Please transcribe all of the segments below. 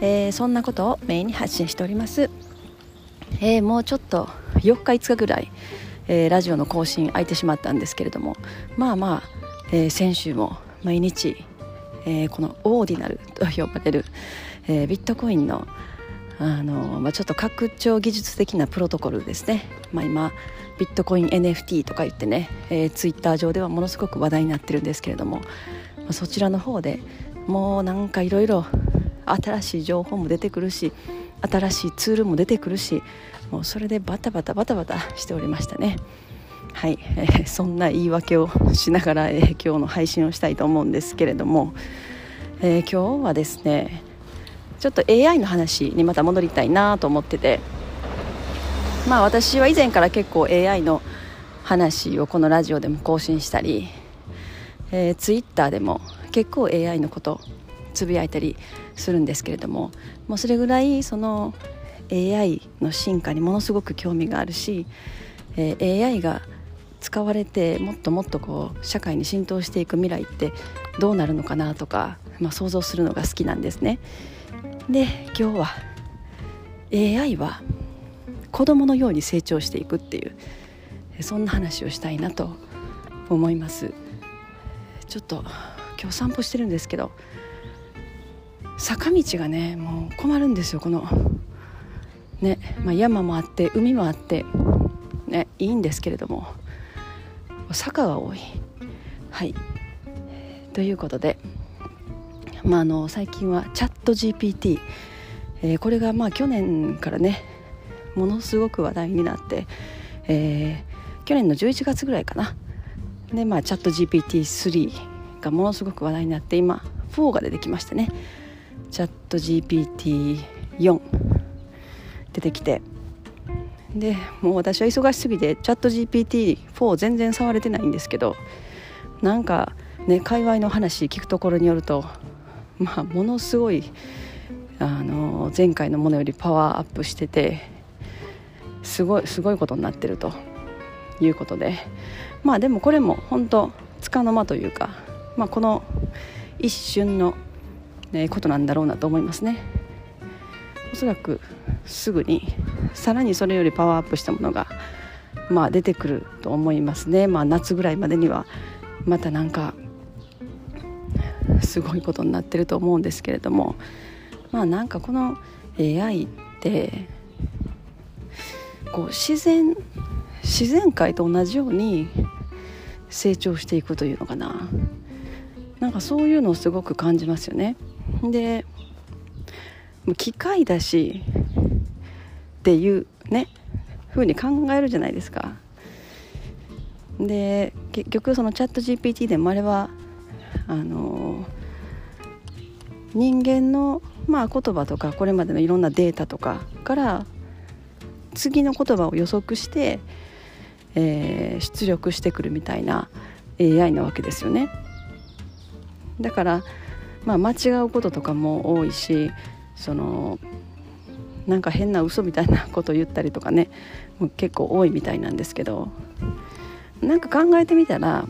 えー、そんなことをメインに発信しております、えー、もうちょっと4日5日ぐらい、えー、ラジオの更新空いてしまったんですけれどもまあまあ、え先週も毎日、えこのオーディナルと呼ばれる、えビットコインのあの、まあ、ちょっと拡張技術的なプロトコルですね、まあ、今ビットコイン NFT とか言ってね、えー、ツイッター上ではものすごく話題になってるんですけれども、まあ、そちらの方でもうなんかいろいろ新しい情報も出てくるし新しいツールも出てくるしもうそれでバタバタバタバタしておりましたね。はい、えー、そんな言い訳をしながら、えー、今日の配信をしたいと思うんですけれども、えー、今日はですねちょっと AI の話にまた戻りたいなと思っててまあ私は以前から結構 AI の話をこのラジオでも更新したり、えー、Twitter でも結構 AI のことつぶやいたりするんですけれどももうそれぐらいその AI の進化にものすごく興味があるし、えー、AI が使われてもっともっとこう社会に浸透していく未来ってどうなるのかなとか、まあ、想像するのが好きなんですね。で今日は AI は子供のように成長していくっていうそんな話をしたいなと思いますちょっと今日散歩してるんですけど坂道がねもう困るんですよこの。ね、まあ、山もあって海もあって。ねいいんですけれども。坂が多い。はい。ということで、まあ、あの最近はチャット GPT、えー、これがまあ去年からねものすごく話題になって、えー、去年の11月ぐらいかな。でまあチャット GPT3 がものすごく話題になって今4が出てきましたね。チャット GPT4 出てきて。でもう私は忙しすぎてチャット GPT4 全然触れてないんですけどなんかね界隈の話聞くところによるとまあものすごいあの前回のものよりパワーアップしててすごいすごいことになってるということで。まあでもこれも本当つかの間というかまあ、この一瞬の、ね、ことなんだろうなと思いますね。おそらくすぐにさらにそれよりパワーアップしたものが、まあ、出てくると思いますね、まあ、夏ぐらいまでにはまたなんかすごいことになってると思うんですけれども。まあなんかこの AI ってこう自然自然界と同じように成長していくというのかな。なんかそういうのをすごく感じますよねで機械だしっていうねふうに考えるじゃないですかで結局そのチャット GPT でもあれはあの人間のまあ言葉とかこれまでのいろんなデータとかから次の言葉を予測して、えー、出力してくるみたいな AI なわけですよね。だから、まあ、間違うこととかも多いしそのなんか変な嘘みたいなこと言ったりとかね結構多いみたいなんですけどなんか考えてみたら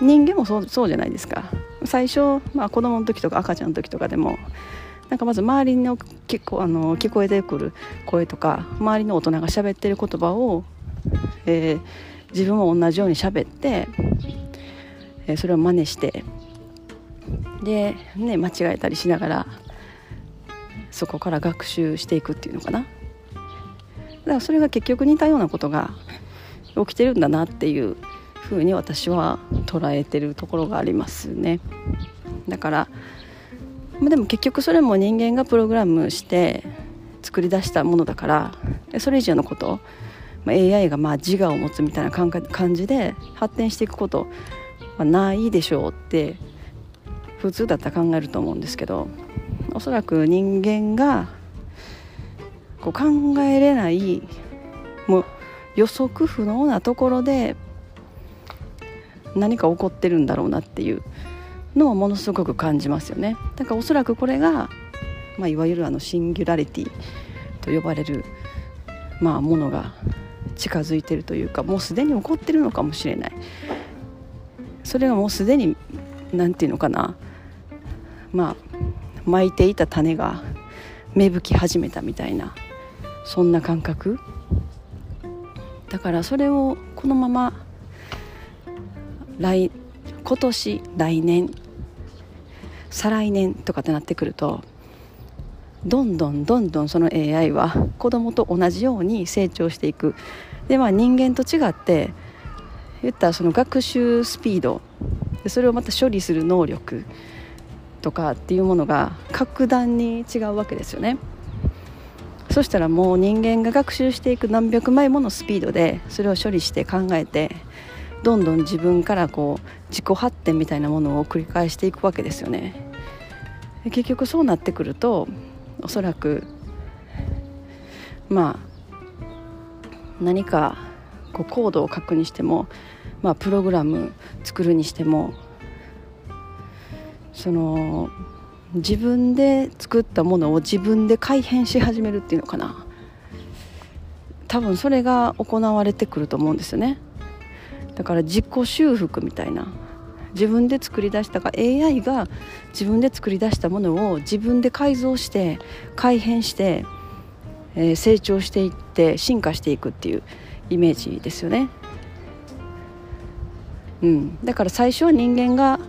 人間もそうそうじゃないですか。最初、まあ、子供の時とか赤ちゃんの時とかでもなんかまず周りの結構あの聞こえてくる声とか周りの大人が喋ってる言葉を、えー、自分も同じように喋って、えー、それを真似してで、ね、間違えたりしながらそこから学習していくっていうのかな。だからそれが結局似たようなことが起きてるんだなっていうふうに私は捉えてるところがありますね。だからでも結局それも人間がプログラムして作り出したものだからそれ以上のこと AI がまあ自我を持つみたいな感じで発展していくことはないでしょうって普通だったら考えると思うんですけどおそらく人間がこう考えれないもう予測不能なところで何か起こってるんだろうなっていうのをものすごく感じますよね。だからおそらくこれが、まあ、いわゆるあのシンギュラリティと呼ばれる、まあ、ものが近づいてるというかもうすでに起こってるのかもしれない。それがもうすでに何て言うのかなまあ巻いていた種が芽吹き始めたみたいなそんな感覚。だからそれをこのまま来今年来年再来年とかってなってくるとどんどんどんどんその AI は子供と同じように成長していく。でまあ人間と違って言ったらその学習スピードそれをまた処理する能力。とかっていうものが格段に違うわけですよね。そしたらもう人間が学習していく何百倍ものスピードでそれを処理して考えてどんどん自分からこう自己発展みたいなものを繰り返していくわけですよね。結局そうなってくるとおそらくまあ何かこうコードを書くにしても、まあ、プログラム作るにしてもその自分で作ったものを自分で改変し始めるっていうのかな。多分それが行われてくると思うんですよね。だから自己修復みたいな。自分で作り出したか AI が自分で作り出したものを自分で改造して改変して、えー、成長していって進化していくっていうイメージですよね。うん、だから最初は人間が、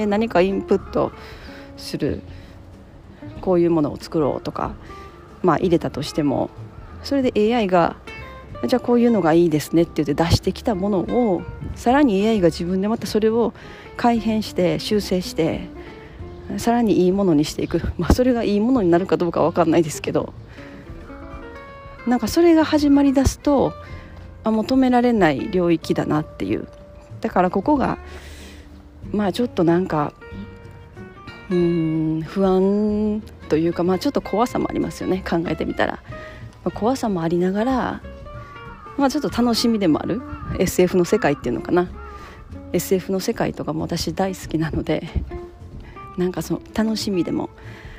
え、何かインプットするこういうものを作ろうとか、まあ、入れたとしてもそれで AI がじゃあこういうのがいいですねって言って出してきたものをさらに AI が自分でまたそれを改変して修正してさらにいいものにしていく、まあ、それがいいものになるかどうか分かんないですけどなんかそれが始まりだすとあもう止められない領域だなっていう。だからここがまあちょっとなんかうん不安というかまあちょっと怖さもありますよね。考えてみたら、まあ、怖さもありながらまあ、ちょっと楽しみでもある。SF の世界っていうのかな。SF の世界とかも私大好きなのでなんかその楽しみでも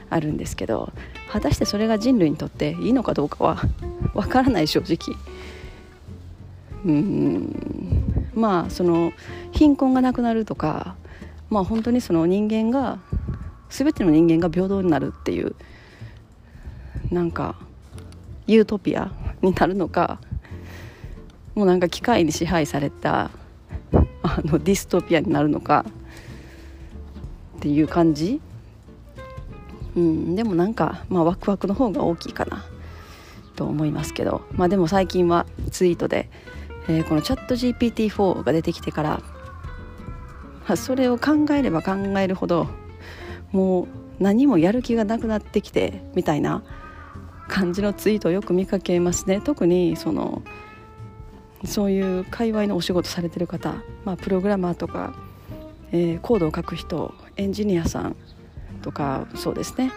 あるんですけど果たしてそれが人類にとっていいのかどうかはわからない正直。うん。まあその貧困がなくなるとかまあ本当にその人間が全ての人間が平等になるっていうなんかユートピアになるのかもうなんか機械に支配されたあのディストピアになるのかっていう感じ、うん、でもなんか、まあ、ワクワクの方が大きいかなと思いますけど、まあ、でも最近はツイートで、えー、このチャット GPT4 が出てきてからそれを考えれば考えるほどもう何もやる気がなくなってきてみたいな感じのツイートをよく見かけますね。特にそのそういう界隈のお仕事されてる方、まあ、プログラマーとか、えー、コードを書く人エンジニアさんとかそうですね。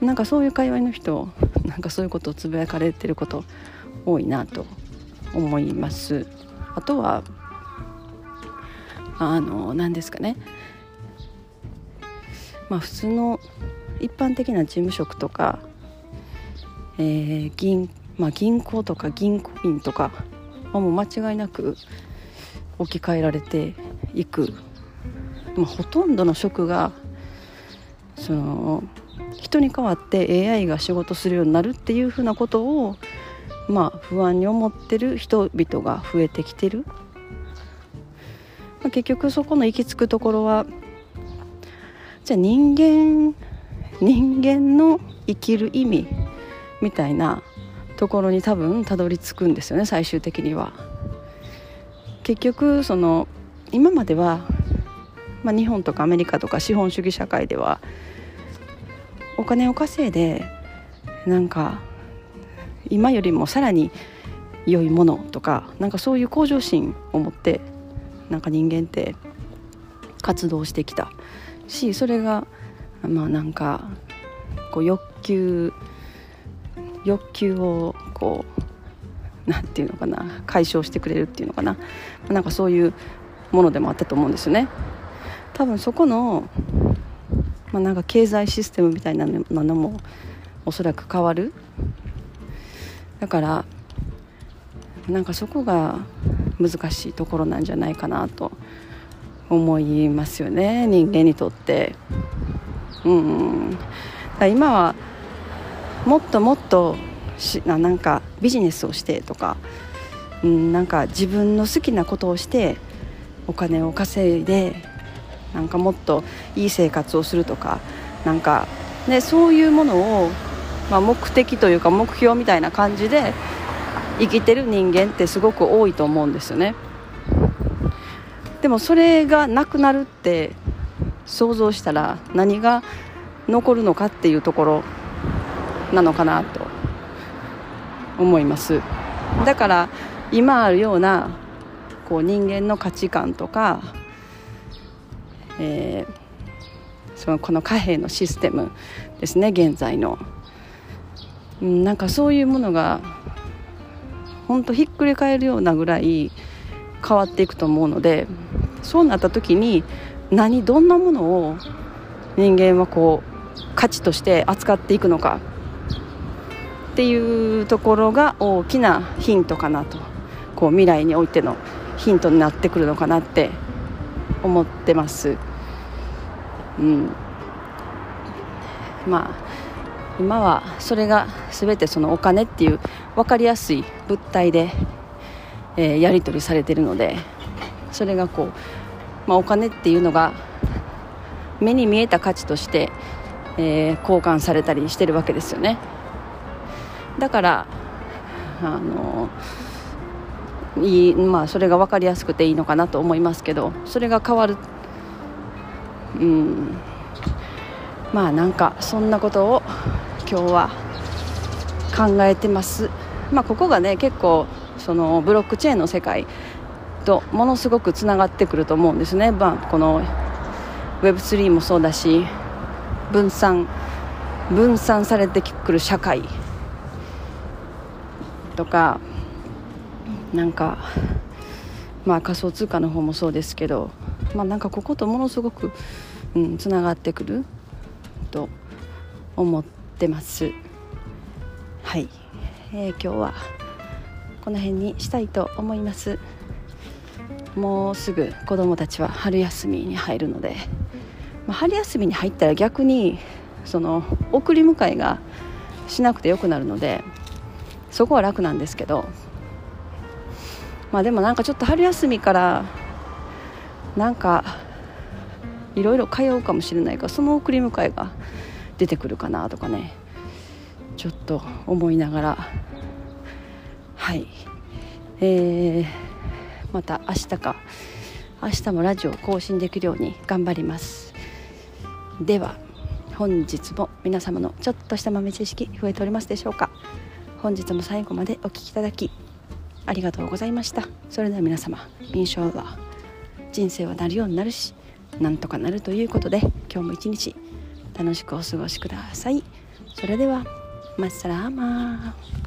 なんかそういう界隈の人なんかそういうことをつぶやかれてること多いなと思います。あとはあの何ですかね。まあ普通の一般的な事務職とか、えー銀まあ、銀行とか銀行員とかまあ、もう間違いなく置き換えられていく、まあ、ほとんどの職がその人に代わって AI が仕事するようになるっていうふうなことを、まあ、不安に思ってる人々が増えてきてる、まあ、結局そこの行き着くところはじゃあ人間人間の生きる意味みたいなところに多分たどり着くんですよね最終的には。結局その今までは、まあ、日本とかアメリカとか資本主義社会ではお金を稼いでなんか今よりもさらに良いものとかなんかそういう向上心を持ってなんか人間って活動してきたしそれがまあなんかこう欲求欲求をこうなんていうのかな解消してくれるっていうのかな。なんかそういうものでもあったと思うんですよね。多分そこの、まあ、なんか経済システムみたいなのもおそらく変わる。だからなんかそこが難しいところなんじゃないかなと思いますよね人間にとって。うん今はもっともっとしなんかビジネスをしてとか、うん、なんか自分の好きなことをしてお金を稼いでなんかもっといい生活をするとかなんか、ね、そういうものを、まあ、目的というか目標みたいな感じで生きてる人間ってすごく多いと思うんですよね。でもそれがなくなるって想像したら何が残るのかっていうところなのかなと思います。だから今あるようなこう人間の価値観とか、えー、そのこの貨幣のシステムですね現在の、うん、なんかそういうものが本当ひっくり返るようなぐらい変わっていくと思うのでそうなった時に何どんなものを人間はこう価値として扱っていくのかっていうところが大きなヒントかなとこう未来においてのヒントになってくるのかなって思ってます。うん、まあ今はそれが全てそのお金っていう分かりやすい物体で、えー、やり取りされてるのでそれがこうまあ、お金っていうのが目に見えた価値として、えー、交換されたりしてるわけですよね。だからあのいい、まあ、それが分かりやすくていいのかなと思いますけどそれが変わるうんまあなんかそんなことを今日は考えてます。まあここがね結構そのブロックチェーンの世界とものすごくつながってくると思うんですね、まあ、この Web3 もそうだし分散分散されてくる社会とかなんかまあ仮想通貨の方もそうですけどまあなんかこことものすごく、うん、つながってくると思ってます。はい、えー、今日はこの辺にしたいと思います。もうすぐ子どもたちは春休みに入るので、まあ、春休みに入ったら逆にその送り迎えがしなくてよくなるのでそこは楽なんですけど。まあでもなんかちょっと春休みからなんかいろいろ通うかもしれないからその送り迎えが出てくるかなとかねちょっと思いながらはい。えーまた明日か。明日もラジオを更新できるように頑張ります。では本日も皆様のちょっとした豆知識増えておりますでしょうか。本日も最後までお聴きいただきありがとうございました。それでは皆様印象は人生はなるようになるしなんとかなるということで今日も一日楽しくお過ごしください。それではマッサラーマー。